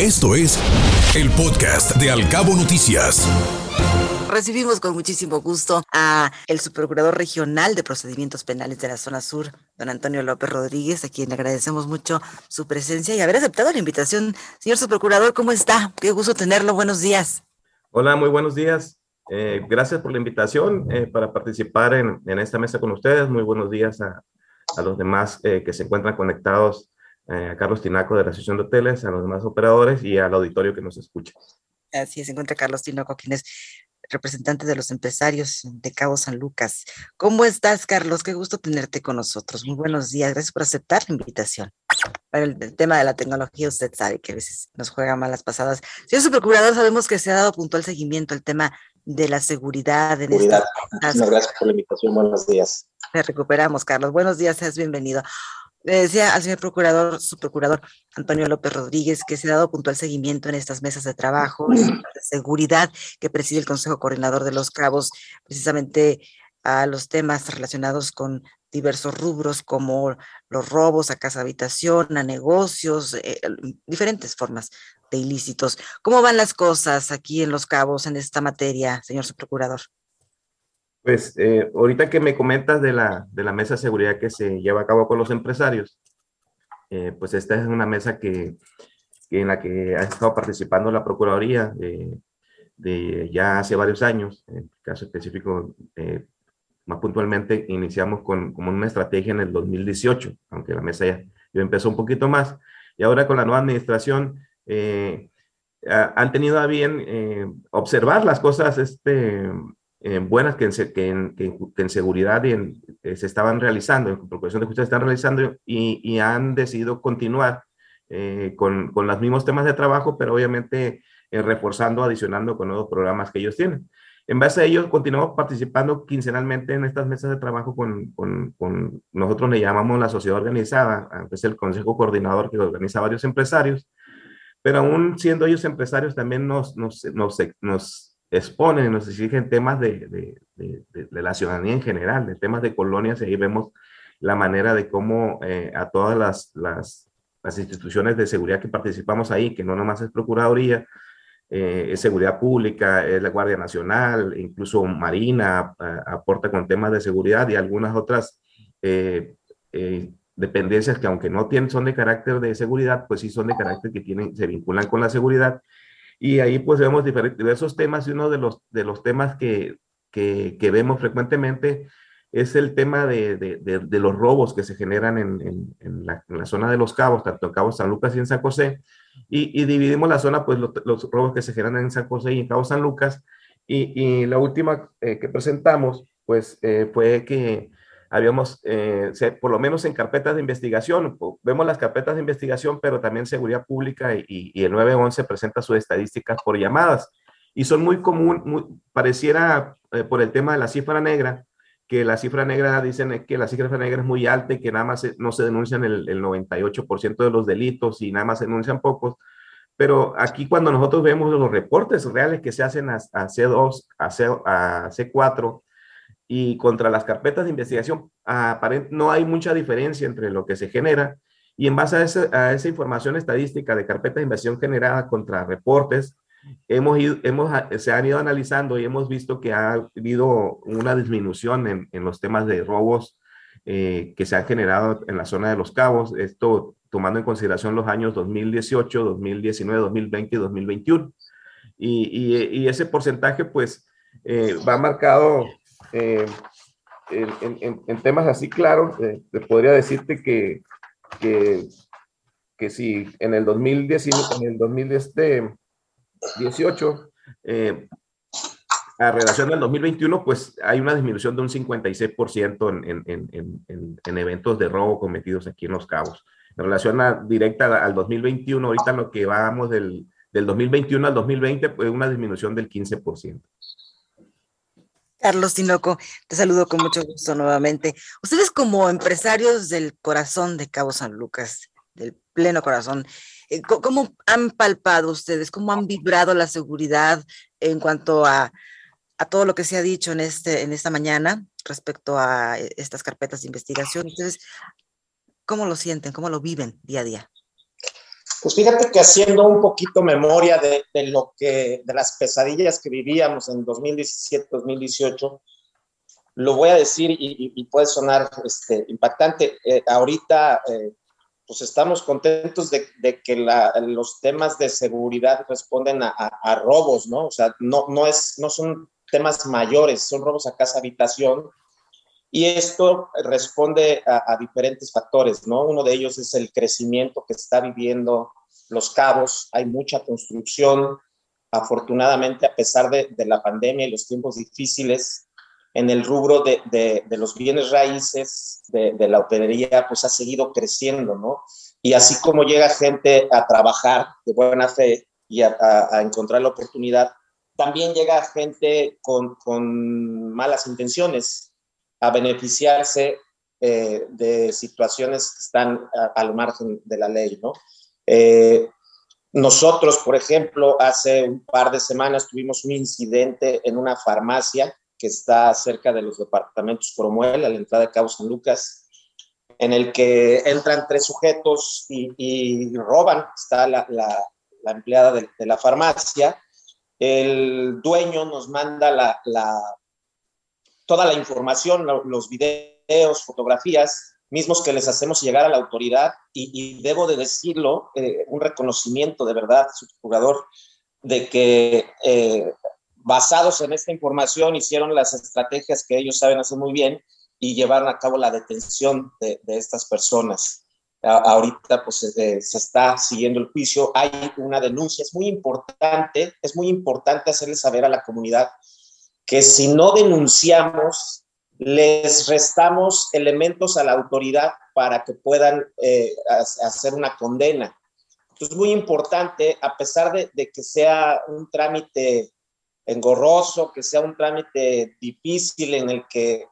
Esto es el podcast de Alcabo Noticias. Recibimos con muchísimo gusto a el subprocurador regional de procedimientos penales de la zona sur, don Antonio López Rodríguez, a quien le agradecemos mucho su presencia y haber aceptado la invitación. Señor subprocurador, ¿cómo está? Qué gusto tenerlo. Buenos días. Hola, muy buenos días. Eh, gracias por la invitación eh, para participar en, esta mesa con ustedes. Muy buenos días a, los demás eh, que se encuentran conectados a Carlos Tinaco de la Asociación de Hoteles, a los demás operadores y al auditorio que nos escucha. Así es, se encuentra Carlos Tinaco, quien es representante de los empresarios de Cabo San Lucas. ¿Cómo estás, Carlos? Qué gusto tenerte con nosotros. Muy buenos días. Gracias por aceptar la invitación. Para el, tema de la tecnología, usted sabe que a veces nos juega malas pasadas. Señor su procurador, sabemos que se ha dado puntual seguimiento al tema de la seguridad. En seguridad. gracias por la invitación. Buenos días. Te recuperamos, Carlos. Buenos días, seas bienvenido. Le decía al señor procurador, su procurador Antonio López Rodríguez, que se ha dado puntual seguimiento en estas mesas de trabajo de seguridad que preside el Consejo Coordinador de los Cabos, precisamente a los temas relacionados con diversos rubros como los robos a casa habitación, a negocios, eh, diferentes formas de ilícitos. ¿Cómo van las cosas aquí en Los Cabos en esta materia, señor subprocurador? Pues eh, ahorita que me comentas de la, de la mesa de seguridad que se lleva a cabo con los empresarios, eh, pues esta es una mesa que, en la que ha estado participando la Procuraduría de, ya hace varios años. En el caso específico, eh, más puntualmente, iniciamos con como una estrategia en el 2018, aunque la mesa ya, ya empezó un poquito más. Y ahora con la nueva administración, han tenido a bien observar las cosas este, buenas que en, que, en, seguridad y en, eh, se estaban realizando, en Procuración de Justicia están realizando y, y han decidido continuar eh, con, con, los mismos temas de trabajo, pero obviamente eh, reforzando, adicionando con nuevos programas que ellos tienen. En base a ello, continuamos participando quincenalmente en estas mesas de trabajo con, con, con nosotros le llamamos la sociedad organizada, es el consejo coordinador que organiza varios empresarios, pero aún siendo ellos empresarios también nos, nos, nos, nos exponen, nos exigen temas de, de, de, la ciudadanía en general, de temas de colonias, y ahí vemos la manera de cómo eh, a todas las, las, las, instituciones de seguridad que participamos ahí, que no nomás es Procuraduría, eh, es Seguridad Pública, es la Guardia Nacional, incluso Marina aporta con temas de seguridad y algunas otras eh, dependencias que aunque no tienen, son de carácter de seguridad, pues sí son de carácter que tienen, se vinculan con la seguridad y ahí pues vemos diversos temas y uno de los, de los temas que, que, vemos frecuentemente es el tema de, de, de, los robos que se generan en, en, la, zona de los cabos, tanto en Cabo San Lucas y en San José, y, y dividimos la zona, pues los, los, robos que se generan en San José y en Cabo San Lucas, y, y la última eh, que presentamos, pues eh, fue que habíamos, eh, por lo menos en carpetas de investigación, vemos las carpetas de investigación, pero también seguridad pública y, y el 911 presenta sus estadísticas por llamadas. Y son muy común, pareciera eh, por el tema de la cifra negra, que la cifra negra dicen que la cifra negra es muy alta y que nada más no se denuncian el, el 98% de los delitos y nada más se denuncian pocos. Pero aquí cuando nosotros vemos los reportes reales que se hacen a, a C2, a, C, a C4, y contra las carpetas de investigación no hay mucha diferencia entre lo que se genera y en base a, esa información estadística de carpetas de investigación generada contra reportes, hemos, hemos se han ido analizando y hemos visto que ha habido una disminución en, en los temas de robos eh, que se han generado en la zona de los cabos, esto tomando en consideración los años 2018, 2019, 2020 y 2021. Y, y, y ese porcentaje pues eh, va marcado eh, en, temas así claros, eh, podría decirte que, que, si en el 2019, en el 2018, eh, a relación del 2021, pues hay una disminución de un 56% en, en, en, en, eventos de robo cometidos aquí en Los Cabos. En relación directa al 2021, ahorita lo que vamos del, del 2021 al 2020, pues una disminución del 15%. Carlos Tinoco, te saludo con mucho gusto nuevamente. Ustedes como empresarios del corazón de Cabo San Lucas, del pleno corazón, eh, ¿cómo han palpado ustedes, cómo han vibrado la seguridad en cuanto a, a todo lo que se ha dicho en, este, en esta mañana respecto a eh, estas carpetas de investigación? Ustedes, ¿cómo lo sienten, cómo lo viven día a día? Pues fíjate que haciendo un poquito memoria de, de, lo que, de las pesadillas que vivíamos en 2017, 2018, lo voy a decir y, y, puede sonar este, impactante. Eh, ahorita, eh, pues estamos contentos de, de que la, los temas de seguridad responden a, a, a, robos, ¿no? O sea, no, no, es, no son temas mayores, son robos a casa habitación. Y esto responde a, diferentes factores, ¿no? Uno de ellos es el crecimiento que está viviendo Los Cabos. Hay mucha construcción. Afortunadamente, a pesar de, la pandemia y los tiempos difíciles, en el rubro de, los bienes raíces, de, la hotelería, pues ha seguido creciendo, ¿no? Y así como llega gente a trabajar de buena fe y a, encontrar la oportunidad, también llega gente con malas intenciones a beneficiarse eh, de situaciones que están al margen de la ley, ¿no? Eh, nosotros, por ejemplo, hace un par de semanas tuvimos un incidente en una farmacia que está cerca de los departamentos Promuel, a la entrada de Cabo San Lucas, en el que entran tres sujetos y, roban, está la, empleada de, la farmacia, el dueño nos manda la, toda la información, los videos, fotografías, mismos que les hacemos llegar a la autoridad y, debo de decirlo, eh, un reconocimiento de verdad, su jugador, de que eh, basados en esta información hicieron las estrategias que ellos saben hacer muy bien y llevaron a cabo la detención de, de estas personas. A, ahorita pues eh, se está siguiendo el juicio, hay una denuncia, es muy importante, es muy importante hacerle saber a la comunidad que si no denunciamos, les restamos elementos a la autoridad para que puedan eh, hacer una condena. Entonces, es muy importante, a pesar de, que sea un trámite engorroso, que sea un trámite difícil en el que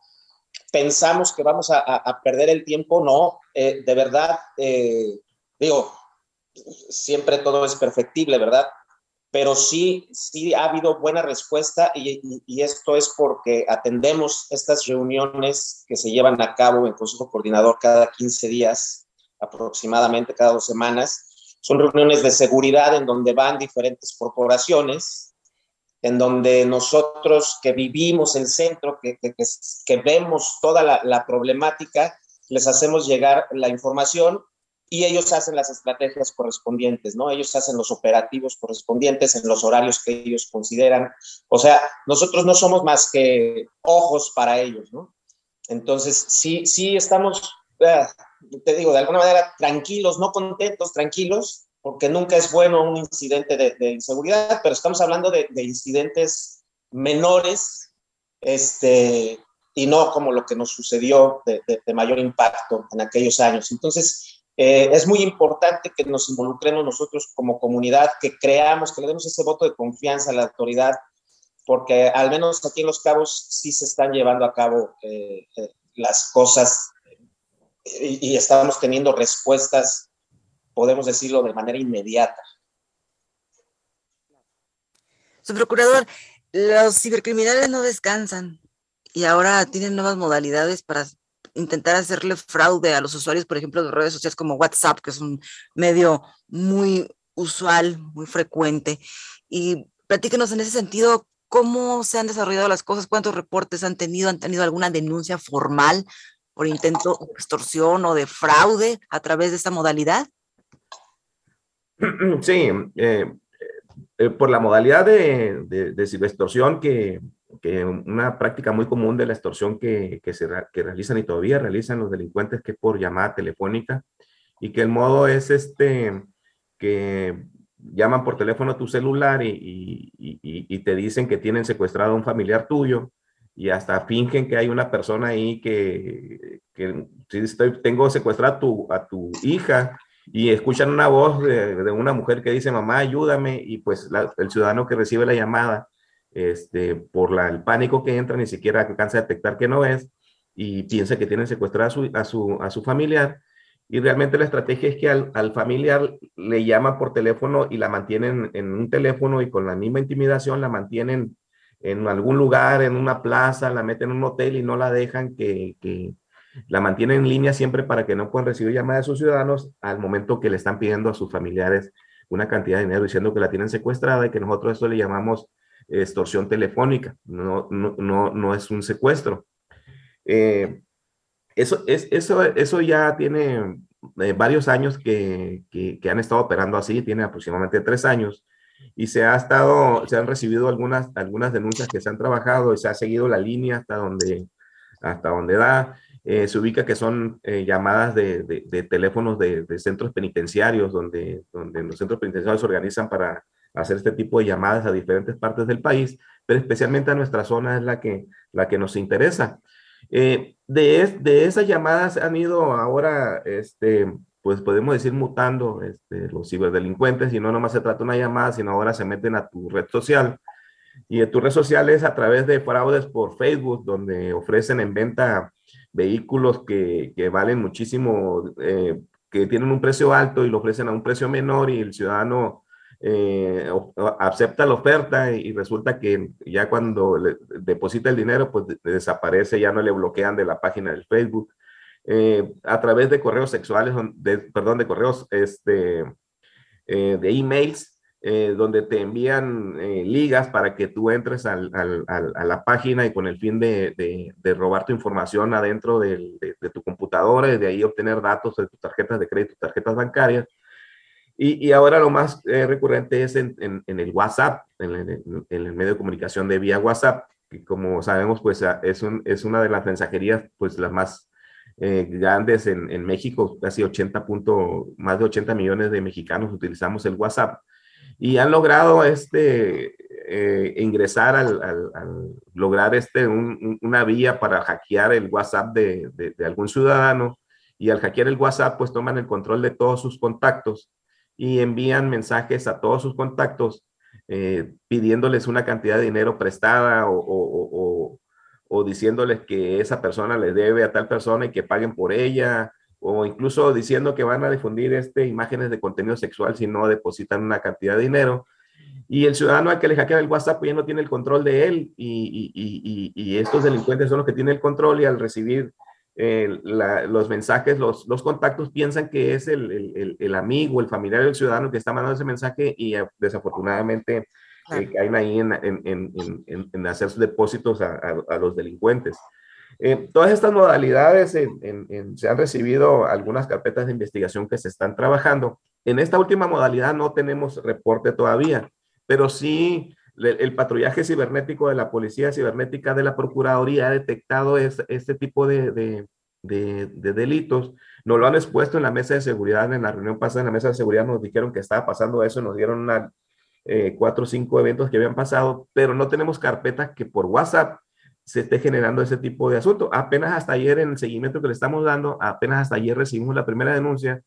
pensamos que vamos a, a perder el tiempo, no, eh, de verdad, eh, digo, siempre todo es perfectible, ¿verdad? Pero sí, sí ha habido buena respuesta y, esto es porque atendemos estas reuniones que se llevan a cabo en Consejo Coordinador cada 15 días, aproximadamente cada dos semanas. Son reuniones de seguridad en donde van diferentes corporaciones, en donde nosotros que vivimos el centro, que, que, vemos toda la problemática, les hacemos llegar la información y ellos hacen las estrategias correspondientes, ¿no? Ellos hacen los operativos correspondientes en los horarios que ellos consideran. O sea, nosotros no somos más que ojos para ellos, ¿no? Entonces, sí, sí estamos, eh, te digo, de alguna manera tranquilos, no contentos, tranquilos, porque nunca es bueno un incidente de, de inseguridad, pero estamos hablando de, de incidentes menores, este, y no como lo que nos sucedió de, de, mayor impacto en aquellos años. Entonces, eh, es muy importante que nos involucremos nosotros como comunidad, que creamos, que le demos ese voto de confianza a la autoridad, porque al menos aquí en Los Cabos sí se están llevando a cabo eh, eh, las cosas y, y, estamos teniendo respuestas, podemos decirlo, de manera inmediata. Su procurador, los cibercriminales no descansan y ahora tienen nuevas modalidades para intentar hacerle fraude a los usuarios, por ejemplo, de redes sociales como WhatsApp, que es un medio muy usual, muy frecuente. Y platíquenos en ese sentido, ¿cómo se han desarrollado las cosas? ¿Cuántos reportes han tenido? ¿Han tenido alguna denuncia formal por intento de extorsión o de fraude a través de esta modalidad? Sí, eh, eh, por la modalidad de, de, de que, que una práctica muy común de la extorsión que, que, se, que realizan y todavía realizan los delincuentes que es por llamada telefónica y que el modo es este que llaman por teléfono a tu celular y, te dicen que tienen secuestrado a un familiar tuyo y hasta fingen que hay una persona ahí que, que tengo secuestrada a tu, a tu hija y escuchan una voz de, de, una mujer que dice mamá ayúdame y pues el ciudadano que recibe la llamada este, por la, el pánico que entra, ni siquiera alcanza a detectar que no es y piensa que tienen secuestrada a su, a su, familiar. Y realmente la estrategia es que al, al, familiar le llama por teléfono y la mantienen en un teléfono y con la misma intimidación la mantienen en algún lugar, en una plaza, la meten en un hotel y no la dejan que, que, la mantienen en línea siempre para que no puedan recibir llamadas de sus ciudadanos al momento que le están pidiendo a sus familiares una cantidad de dinero diciendo que la tienen secuestrada y que nosotros eso le llamamos extorsión telefónica, no, no, no, no es un secuestro. Eh, eso, es, eso, eso ya tiene eh, varios años que, que, han estado operando así, tiene aproximadamente tres años, y se, ha estado, se han recibido algunas, algunas denuncias que se han trabajado y se ha seguido la línea hasta donde, hasta donde da. Eh, se ubica que son llamadas de, de, teléfonos de, de, centros penitenciarios, donde, donde los centros penitenciarios se organizan para hacer este tipo de llamadas a diferentes partes del país, pero especialmente a nuestra zona es la que, la que nos interesa. Eh, de, de esas llamadas han ido ahora, este, pues podemos decir mutando este, los ciberdelincuentes y no nomás se trata de una llamada, sino ahora se meten a tu red social. Y en tu red social es a través de fraudes por Facebook, donde ofrecen en venta vehículos que, que valen muchísimo, eh, que tienen un precio alto y lo ofrecen a un precio menor y el ciudadano eh, acepta la oferta y, resulta que ya cuando deposita el dinero, pues desaparece, ya no le bloquean de la página del Facebook. Eh, a través de correos sexuales, perdón, de correos este, eh, de emails, donde te envían ligas para que tú entres a la página y con el fin de, robar tu información adentro de, de, tu computadora y de ahí obtener datos de tus tarjetas de crédito, tarjetas bancarias. Y, ahora lo más eh, recurrente es en, el WhatsApp, en el, medio de comunicación de vía WhatsApp, que como sabemos, pues es, un, es una de las mensajerías, pues las más eh, grandes en, México, casi 80 punto, más de 80 millones de mexicanos utilizamos el WhatsApp. Y han logrado este, eh, ingresar al, lograr este, un, una vía para hackear el WhatsApp de, de, algún ciudadano. Y al hackear el WhatsApp pues toman el control de todos sus contactos y envían mensajes a todos sus contactos eh, pidiéndoles una cantidad de dinero prestada o, diciéndoles que esa persona le debe a tal persona y que paguen por ella o incluso diciendo que van a difundir este, imágenes de contenido sexual si no depositan una cantidad de dinero. Y el ciudadano al que le hackean el WhatsApp pues ya no tiene el control de él y, y, estos delincuentes son los que tienen el control y al recibir eh, la, los mensajes, los, los, contactos piensan que es el, el, el, amigo, el familiar del ciudadano que está mandando ese mensaje y eh, desafortunadamente claro. eh, caen ahí en, en, en, en, hacer sus depósitos a, a, a los delincuentes. Eh, todas estas modalidades se han recibido algunas carpetas de investigación que se están trabajando. En esta última modalidad no tenemos reporte todavía, pero sí el, patrullaje cibernético de la Policía Cibernética de la Procuraduría ha detectado es, este tipo de, de, de, de delitos. Nos lo han expuesto en la mesa de seguridad, en la reunión pasada en la mesa de seguridad nos dijeron que estaba pasando eso, nos dieron eh, cuatro o cinco eventos que habían pasado, pero no tenemos carpetas que por WhatsApp se esté generando ese tipo de asunto. Apenas hasta ayer, en el seguimiento que le estamos dando, apenas hasta ayer recibimos la primera denuncia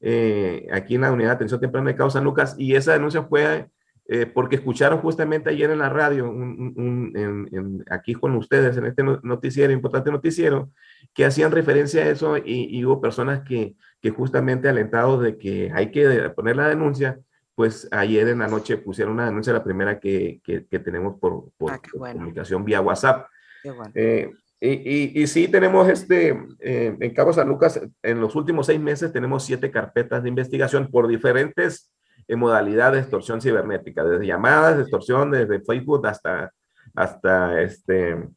eh, aquí en la Unidad de Atención Temprana de Causa Lucas y esa denuncia fue eh, porque escucharon justamente ayer en la radio, un, un, en, en, aquí con ustedes, en este noticiero, importante noticiero, que hacían referencia a eso y, y hubo personas que, que justamente alentados de que hay que poner la denuncia, pues ayer en la noche pusieron una denuncia, la primera que, que, que tenemos por, por, ah, bueno. comunicación vía WhatsApp. Bueno. Eh, y, y, y, sí tenemos este, eh, en Cabo San Lucas, en los últimos seis meses tenemos siete carpetas de investigación por diferentes eh, modalidades de extorsión cibernética, desde llamadas extorsión, desde Facebook hasta, hasta este,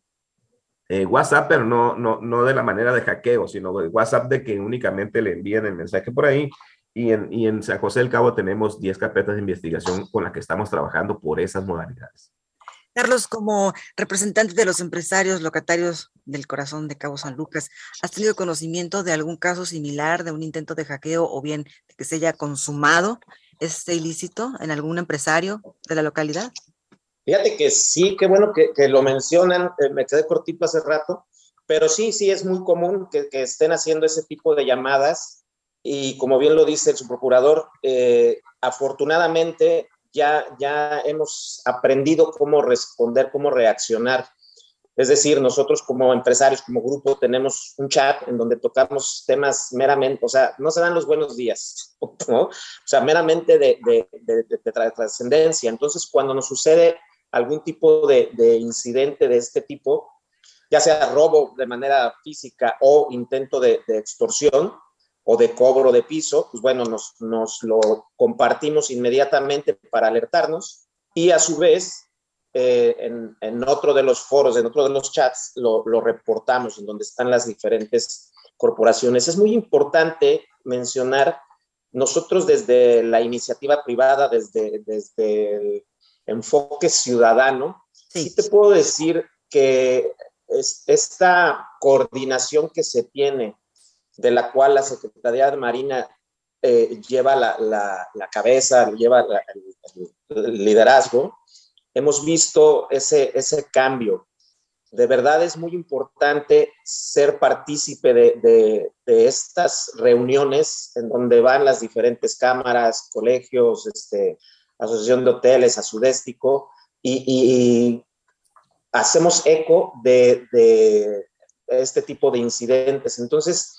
eh, WhatsApp, pero no, no, no de la manera de hackeo, sino de WhatsApp de que únicamente le envíen el mensaje por ahí. Y en, y en San José del Cabo tenemos 10 carpetas de investigación con las que estamos trabajando por esas modalidades. Carlos, como representante de los empresarios locatarios del corazón de Cabo San Lucas, ¿has tenido conocimiento de algún caso similar, de un intento de hackeo o bien que se haya consumado este ilícito en algún empresario de la localidad? Fíjate que sí, qué bueno que, lo mencionan, eh, me quedé cortito hace rato, pero sí, sí es muy común que, estén haciendo ese tipo de llamadas y como bien lo dice su procurador, eh, afortunadamente ya, ya hemos aprendido cómo responder, cómo reaccionar. Es decir, nosotros como empresarios, como grupo, tenemos un chat en donde tocamos temas meramente, o sea, no se dan los buenos días, ¿no? O sea, meramente de, de, de, de trascendencia. Entonces, cuando nos sucede algún tipo de, de, incidente de este tipo, ya sea robo de manera física o intento de, extorsión o de cobro de piso, pues bueno, nos lo compartimos inmediatamente para alertarnos y a su vez eh, en, en, otro de los foros, en otro de los chats, lo, lo, reportamos, en donde están las diferentes corporaciones. Es muy importante mencionar, nosotros desde la iniciativa privada, desde, desde el enfoque ciudadano, sí. te puedo decir que es, esta coordinación que se tiene, de la cual la Secretaría de Marina eh, lleva la, la, la, cabeza, lleva el, el liderazgo, hemos visto ese, ese cambio. De verdad es muy importante ser partícipe de, de, estas reuniones en donde van las diferentes cámaras, colegios, este, Asociación de Hoteles, Azudéstico, y, y hacemos eco de, de, este tipo de incidentes. Entonces,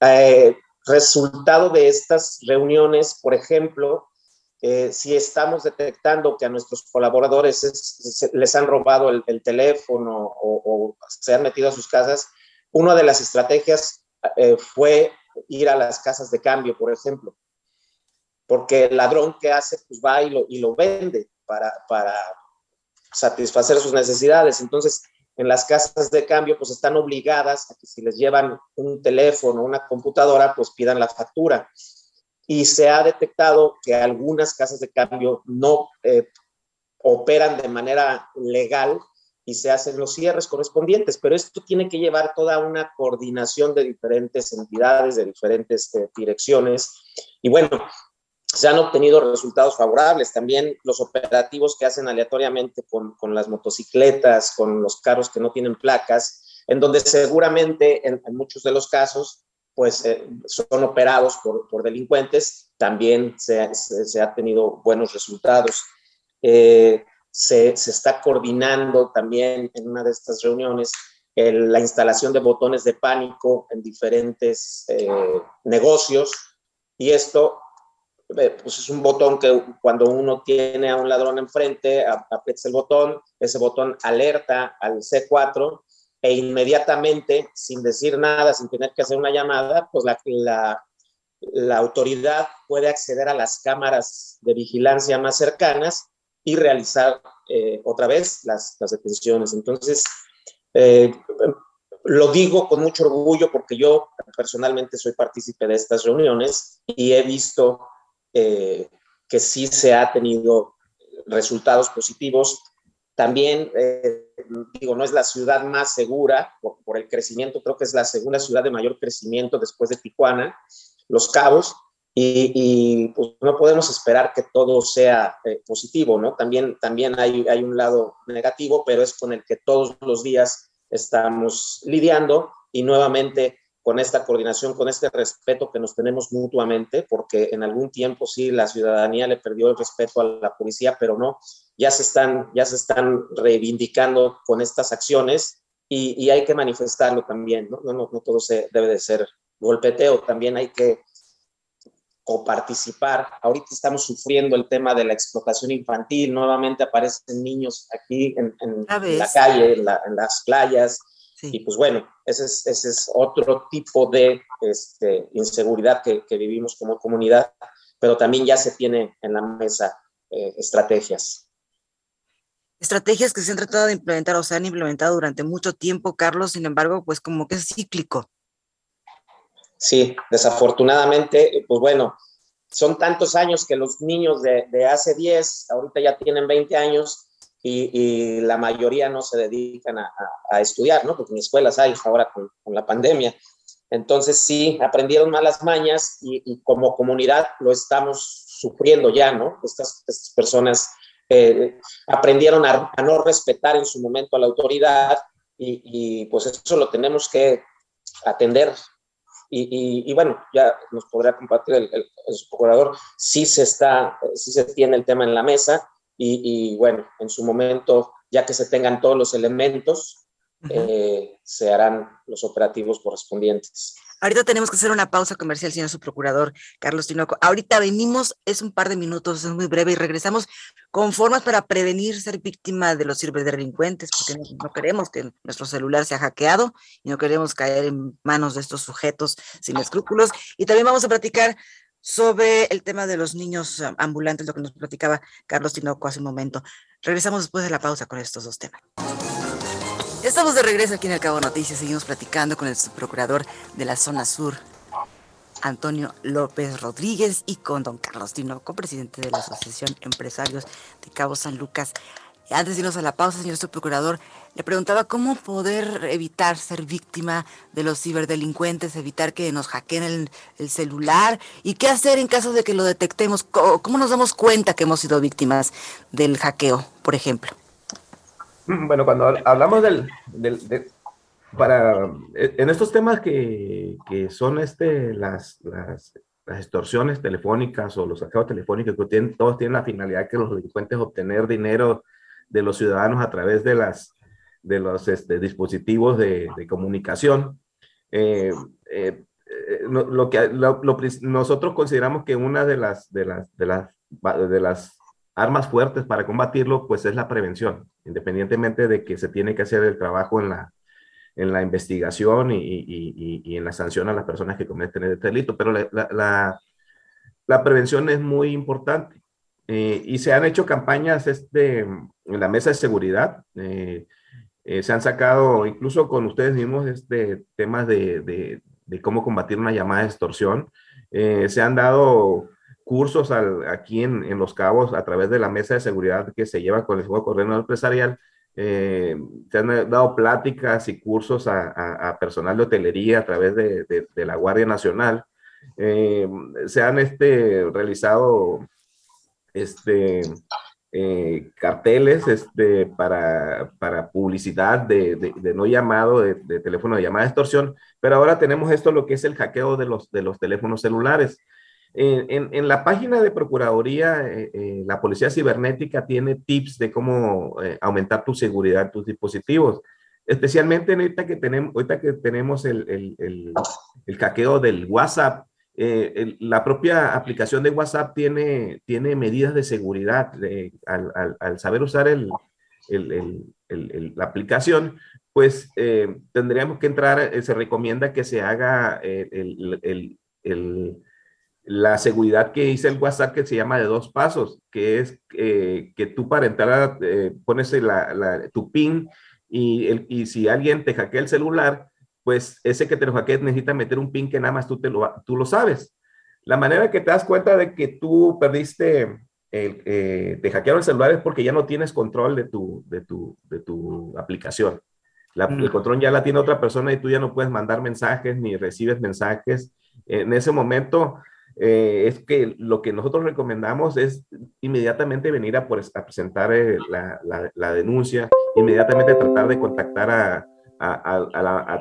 eh, resultado de estas reuniones, por ejemplo, eh, si estamos detectando que a nuestros colaboradores les han robado el, teléfono o, se han metido a sus casas, una de las estrategias eh, fue ir a las casas de cambio, por ejemplo, porque el ladrón que hace, pues va y lo, y lo vende para, para satisfacer sus necesidades. Entonces, en las casas de cambio, pues están obligadas a que si les llevan un teléfono, una computadora, pues pidan la factura y se ha detectado que algunas casas de cambio no eh, operan de manera legal y se hacen los cierres correspondientes, pero esto tiene que llevar toda una coordinación de diferentes entidades, de diferentes eh, direcciones. Y bueno, se han obtenido resultados favorables. También los operativos que hacen aleatoriamente con, con las motocicletas, con los carros que no tienen placas, en donde seguramente en, en muchos de los casos pues eh, son operados por, por, delincuentes, también se, se, ha tenido buenos resultados. Eh, se, se, está coordinando también en una de estas reuniones el, la instalación de botones de pánico en diferentes eh, negocios y esto pues es un botón que cuando uno tiene a un ladrón enfrente, aprieta el botón, ese botón alerta al C4 e inmediatamente, sin decir nada, sin tener que hacer una llamada, pues la, la, la autoridad puede acceder a las cámaras de vigilancia más cercanas y realizar eh, otra vez las, las, detenciones. Entonces, eh, lo digo con mucho orgullo porque yo personalmente soy partícipe de estas reuniones y he visto eh, que sí se ha tenido resultados positivos también, eh, digo, no es la ciudad más segura por, el crecimiento, creo que es la segunda ciudad de mayor crecimiento después de Tijuana, Los Cabos, y, pues no podemos esperar que todo sea eh, positivo, ¿no? También, también hay, hay un lado negativo, pero es con el que todos los días estamos lidiando y nuevamente con esta coordinación, con este respeto que nos tenemos mutuamente, porque en algún tiempo sí la ciudadanía le perdió el respeto a la policía, pero no, ya se están, ya se están reivindicando con estas acciones y, y hay que manifestarlo también, ¿no? No, no, no todo se debe de ser golpeteo, también hay que coparticipar. Ahorita estamos sufriendo el tema de la explotación infantil, nuevamente aparecen niños aquí en, en la calle, en, la, en las playas, y pues bueno, ese es, ese es otro tipo de este, inseguridad que, que, vivimos como comunidad, pero también ya se tiene en la mesa eh, estrategias. Estrategias que se han tratado de implementar o se han implementado durante mucho tiempo, Carlos, sin embargo, pues como que es cíclico. Sí, desafortunadamente, pues bueno, son tantos años que los niños de, de hace 10, ahorita ya tienen 20 años, y, y, la mayoría no se dedican a, a, a, estudiar, ¿no? Porque en escuelas hay ahora con, con, la pandemia. Entonces sí, aprendieron malas mañas y, y, como comunidad lo estamos sufriendo ya, ¿no? Estas, estas personas eh, aprendieron a, a, no respetar en su momento a la autoridad y, y pues eso lo tenemos que atender. Y, y, bueno, ya nos podrá compartir el, el, el procurador, sí se está, sí se tiene el tema en la mesa, y, y, bueno, en su momento, ya que se tengan todos los elementos, eh, se harán los operativos correspondientes. Ahorita tenemos que hacer una pausa comercial, señor subprocurador Carlos Tinoco. Ahorita venimos, es un par de minutos, es muy breve, y regresamos con formas para prevenir ser víctima de los ciberdelincuentes, porque no, queremos que nuestro celular sea hackeado y no queremos caer en manos de estos sujetos sin escrúpulos. Y también vamos a platicar sobre el tema de los niños ambulantes, lo que nos platicaba Carlos Tinoco hace un momento. Regresamos después de la pausa con estos dos temas. Estamos de regreso aquí en el Cabo Noticias. Seguimos platicando con el subprocurador de la zona sur, Antonio López Rodríguez, y con don Carlos Tinoco, presidente de la Asociación Empresarios de Cabo San Lucas. Antes de irnos a la pausa, señor subprocurador, le preguntaba cómo poder evitar ser víctima de los ciberdelincuentes, evitar que nos hackeen el, el, celular y qué hacer en caso de que lo detectemos. ¿Cómo nos damos cuenta que hemos sido víctimas del hackeo, por ejemplo? Bueno, cuando hablamos del, para, en estos temas que, que son este, las, las, las, extorsiones telefónicas o los saqueos telefónicos, que tienen, todos tienen la finalidad que los delincuentes obtener dinero de los ciudadanos a través de, las, de los este, dispositivos de, de comunicación. Eh, eh, eh lo que lo, lo, nosotros consideramos que una de las, de las, de las, de las armas fuertes para combatirlo, pues es la prevención, independientemente de que se tiene que hacer el trabajo en la, en la investigación y, y, y en la sanción a las personas que cometen el delito, pero la, la, la prevención es muy importante. Eh, y se han hecho campañas este, en la mesa de seguridad, eh, eh, se han sacado incluso con ustedes mismos este, temas de, de, de cómo combatir una llamada de extorsión. se han dado cursos aquí en, en, Los Cabos a través de la mesa de seguridad que se lleva con el Juego Correo Empresarial. Eh, se han dado pláticas y cursos a, a, personal de hotelería a través de, de, de la Guardia Nacional. Eh, se han este, realizado este, eh, carteles este, para, para publicidad de, de, no llamado, de, teléfono de llamada de extorsión, pero ahora tenemos esto, lo que es el hackeo de los, de los teléfonos celulares. En, en, la página de Procuraduría, eh, eh, la Policía Cibernética tiene tips de cómo eh, aumentar tu seguridad en tus dispositivos, especialmente ahorita que tenemos, ahorita que tenemos el, el, el, el hackeo del WhatsApp. la propia aplicación de WhatsApp tiene, tiene medidas de seguridad al, al, al, saber usar la aplicación, pues tendríamos que entrar, se recomienda que se haga el, la seguridad que dice el WhatsApp que se llama de dos pasos, que es eh, que tú para entrar eh, pones la, tu PIN y, el, y, si alguien te hackea el celular, pues ese que te lo hackea necesita meter un PIN que nada más tú, te lo, tú lo sabes. La manera que te das cuenta de que tú perdiste, el, eh, te hackearon el celular es porque ya no tienes control de tu, de tu, de tu aplicación. La, El mm. control ya la tiene otra persona y tú ya no puedes mandar mensajes ni recibes mensajes. En ese momento, eh, es que lo que nosotros recomendamos es inmediatamente venir a, presentar eh, la, denuncia, inmediatamente tratar de contactar a,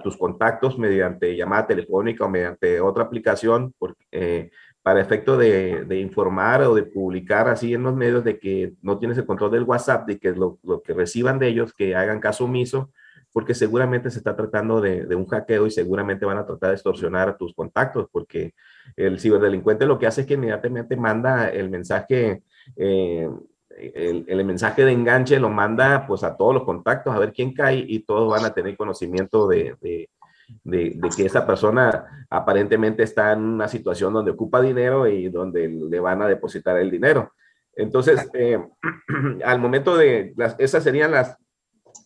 tus contactos mediante llamada telefónica o mediante otra aplicación eh, para efecto de, informar o de publicar así en los medios de que no tienes el control del WhatsApp, de que lo que reciban de ellos, que hagan caso omiso porque seguramente se está tratando de, de, un hackeo y seguramente van a tratar de extorsionar a tus contactos, porque el ciberdelincuente lo que hace es que inmediatamente manda el mensaje, eh, el, el, mensaje de enganche lo manda pues a todos los contactos a ver quién cae y todos van a tener conocimiento de, de, de, que esa persona aparentemente está en una situación donde ocupa dinero y donde le van a depositar el dinero. Entonces, eh, al momento de, las, esas serían las,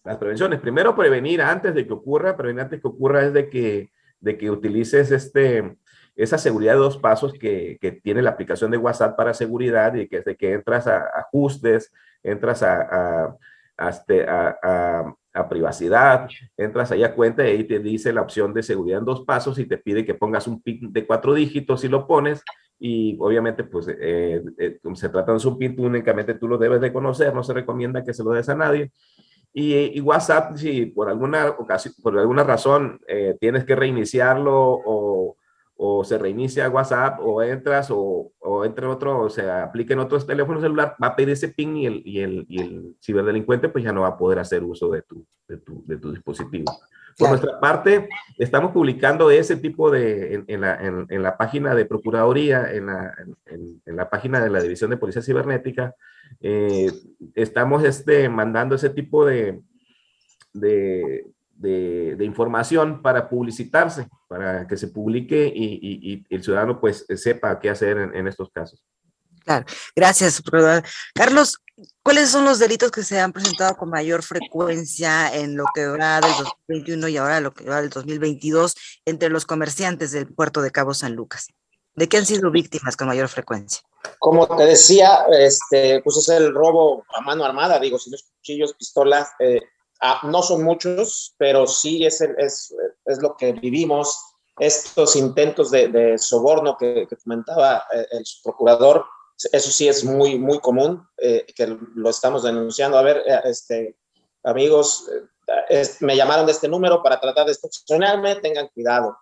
las prevenciones. Primero, prevenir antes de que ocurra, prevenir antes de que ocurra es de que, de que utilices este, esa seguridad de dos pasos que, que, tiene la aplicación de WhatsApp para seguridad y que es de que entras a, ajustes, entras a, a, a, este, privacidad, entras ahí a cuenta y ahí te dice la opción de seguridad en dos pasos y te pide que pongas un PIN de cuatro dígitos y lo pones y obviamente pues eh, eh, se trata de un PIN, únicamente tú lo debes de conocer, no se recomienda que se lo des a nadie. Y, y, WhatsApp, si por alguna ocasión, por alguna razón eh, tienes que reiniciarlo o, o se reinicia WhatsApp o entras o, o entre otro, o se aplique en otros teléfonos celular, va a pedir ese PIN y el, y el, y el ciberdelincuente pues ya no va a poder hacer uso de tu, de tu, de tu dispositivo. Por nuestra parte, estamos publicando ese tipo de, en, la, en, la, página de Procuraduría, en la, en la, página de la División de Policía Cibernética, eh, estamos este, mandando ese tipo de, de, de, información para publicitarse, para que se publique y, y, el ciudadano pues sepa qué hacer en, estos casos. Claro, gracias. Carlos, ¿cuáles son los delitos que se han presentado con mayor frecuencia en lo que va del 2021 y ahora lo que va del 2022 entre los comerciantes del puerto de Cabo San Lucas? ¿De qué han sido víctimas con mayor frecuencia? Como te decía, este, pues es el robo a mano armada, digo, si no es cuchillos, pistolas, eh, Ah, no son muchos, pero sí es, es, es, lo que vivimos. Estos intentos de, soborno que, comentaba eh, el procurador, eso sí es muy, muy común, eh, que lo estamos denunciando. A ver, eh, este, amigos, me llamaron de este número para tratar de extorsionarme, tengan cuidado.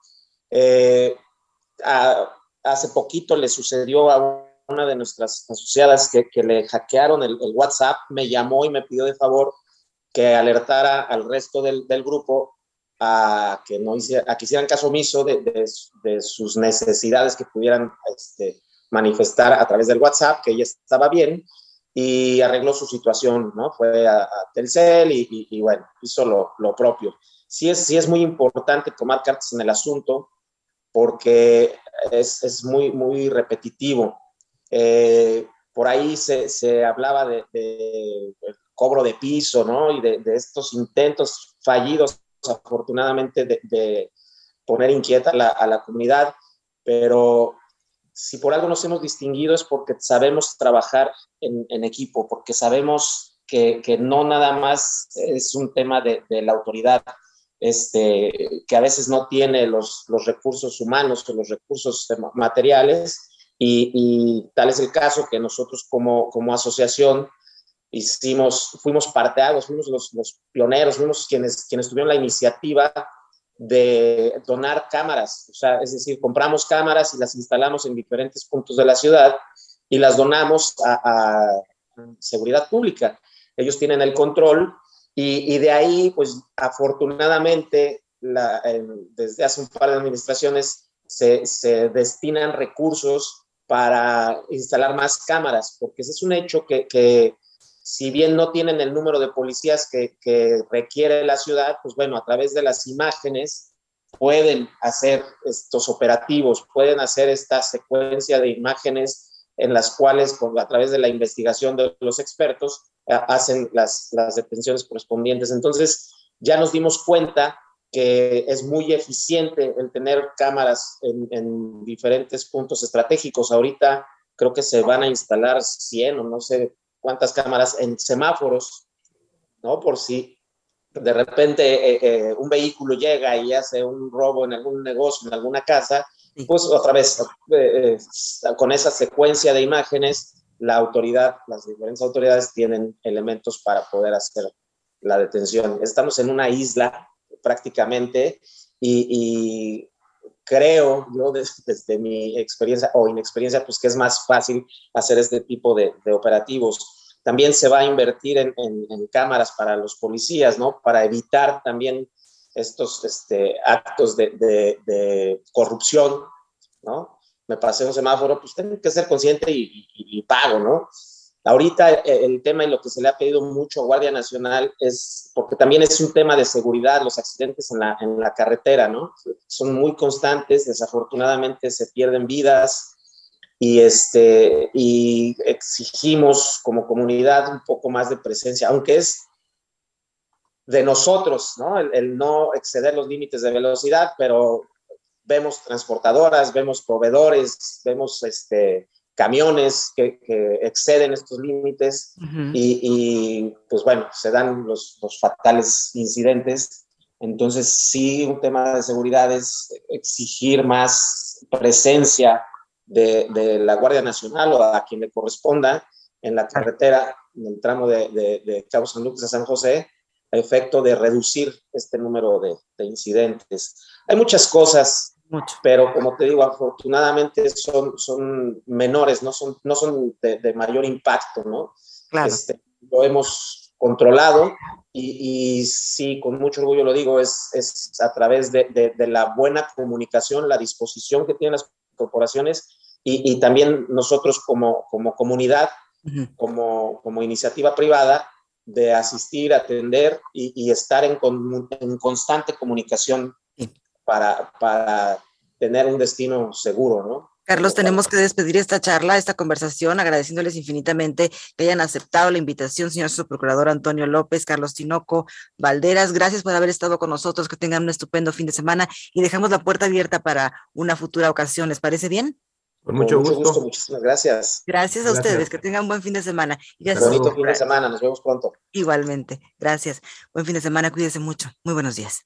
hace poquito le sucedió a una de nuestras asociadas que, que le hackearon el, el, WhatsApp, me llamó y me pidió de favor que alertara al resto del, del grupo a que, no hiciera, a que hicieran caso omiso de, de, sus necesidades que pudieran este, manifestar a través del WhatsApp, que ella estaba bien y arregló su situación, ¿no? Fue a, Telcel y, y, bueno, hizo lo, lo, propio. Sí es, sí es muy importante tomar cartas en el asunto porque es, es muy, muy repetitivo. Eh, por ahí se, se hablaba de, de, cobro de piso, ¿no? Y de, estos intentos fallidos, afortunadamente, de, poner inquieta a la, comunidad, pero si por algo nos hemos distinguido es porque sabemos trabajar en, equipo, porque sabemos que, no nada más es un tema de, la autoridad, este, que a veces no tiene los, recursos humanos o los recursos materiales, y, tal es el caso que nosotros como, como asociación hicimos, fuimos parteados, fuimos los, los, pioneros, fuimos quienes, quienes tuvieron la iniciativa de donar cámaras, o sea, es decir, compramos cámaras y las instalamos en diferentes puntos de la ciudad y las donamos a, seguridad pública. Ellos tienen el control y, y de ahí, pues afortunadamente, la, desde hace un par de administraciones se, se, destinan recursos para instalar más cámaras, porque ese es un hecho que, que si bien no tienen el número de policías que, requiere la ciudad, pues bueno, a través de las imágenes pueden hacer estos operativos, pueden hacer esta secuencia de imágenes en las cuales a través de la investigación de los expertos hacen las, las detenciones correspondientes. Entonces, ya nos dimos cuenta que es muy eficiente el tener cámaras en, en, diferentes puntos estratégicos. Ahorita creo que se van a instalar 100 o no sé cuántas cámaras en semáforos, ¿no? Por si de repente eh, eh, un vehículo llega y hace un robo en algún negocio, en alguna casa, pues otra vez, eh, con esa secuencia de imágenes, la autoridad, las diferentes autoridades tienen elementos para poder hacer la detención. Estamos en una isla prácticamente y, creo yo desde, mi experiencia o inexperiencia, pues que es más fácil hacer este tipo de, operativos. También se va a invertir en, cámaras para los policías, ¿no? Para evitar también estos este, actos de, corrupción, ¿no? Me pasé un semáforo, pues tengo que ser consciente y, y pago, ¿no? Ahorita eh, el tema y lo que se le ha pedido mucho a Guardia Nacional es, porque también es un tema de seguridad, los accidentes en la, en la carretera, ¿no? Son muy constantes, desafortunadamente se pierden vidas y, este, y exigimos como comunidad un poco más de presencia, aunque es de nosotros, ¿no? El, el no exceder los límites de velocidad, pero vemos transportadoras, vemos proveedores, vemos este, camiones que, exceden estos límites y, pues bueno, se dan los, fatales incidentes. Entonces sí, un tema de seguridad es exigir más presencia de, la Guardia Nacional o a quien le corresponda en la carretera, en el tramo de, de, Cabo San Lucas a San José, a efecto de reducir este número de, de incidentes. Hay muchas cosas pero como te digo, afortunadamente son, son menores, no son, no son de, mayor impacto, ¿no? Claro. Este, lo hemos controlado y, sí, con mucho orgullo lo digo, es, es a través de, de, la buena comunicación, la disposición que tienen las corporaciones y, y también nosotros como, como comunidad, como, como iniciativa privada, de asistir, atender y, y estar en, en, constante comunicación para, para tener un destino seguro, ¿no? Carlos, tenemos que despedir esta charla, esta conversación, agradeciéndoles infinitamente que hayan aceptado la invitación, señor subprocurador Antonio López, Carlos Tinoco, Valderas. Gracias por haber estado con nosotros, que tengan un estupendo fin de semana y dejamos la puerta abierta para una futura ocasión. ¿Les parece bien? Con mucho, gusto. Muchísimas gracias. Gracias a ustedes. Que tengan un buen fin de semana. Gracias. Bonito fin de semana. Nos vemos pronto. Igualmente. Gracias. Buen fin de semana. Cuídese mucho. Muy buenos días.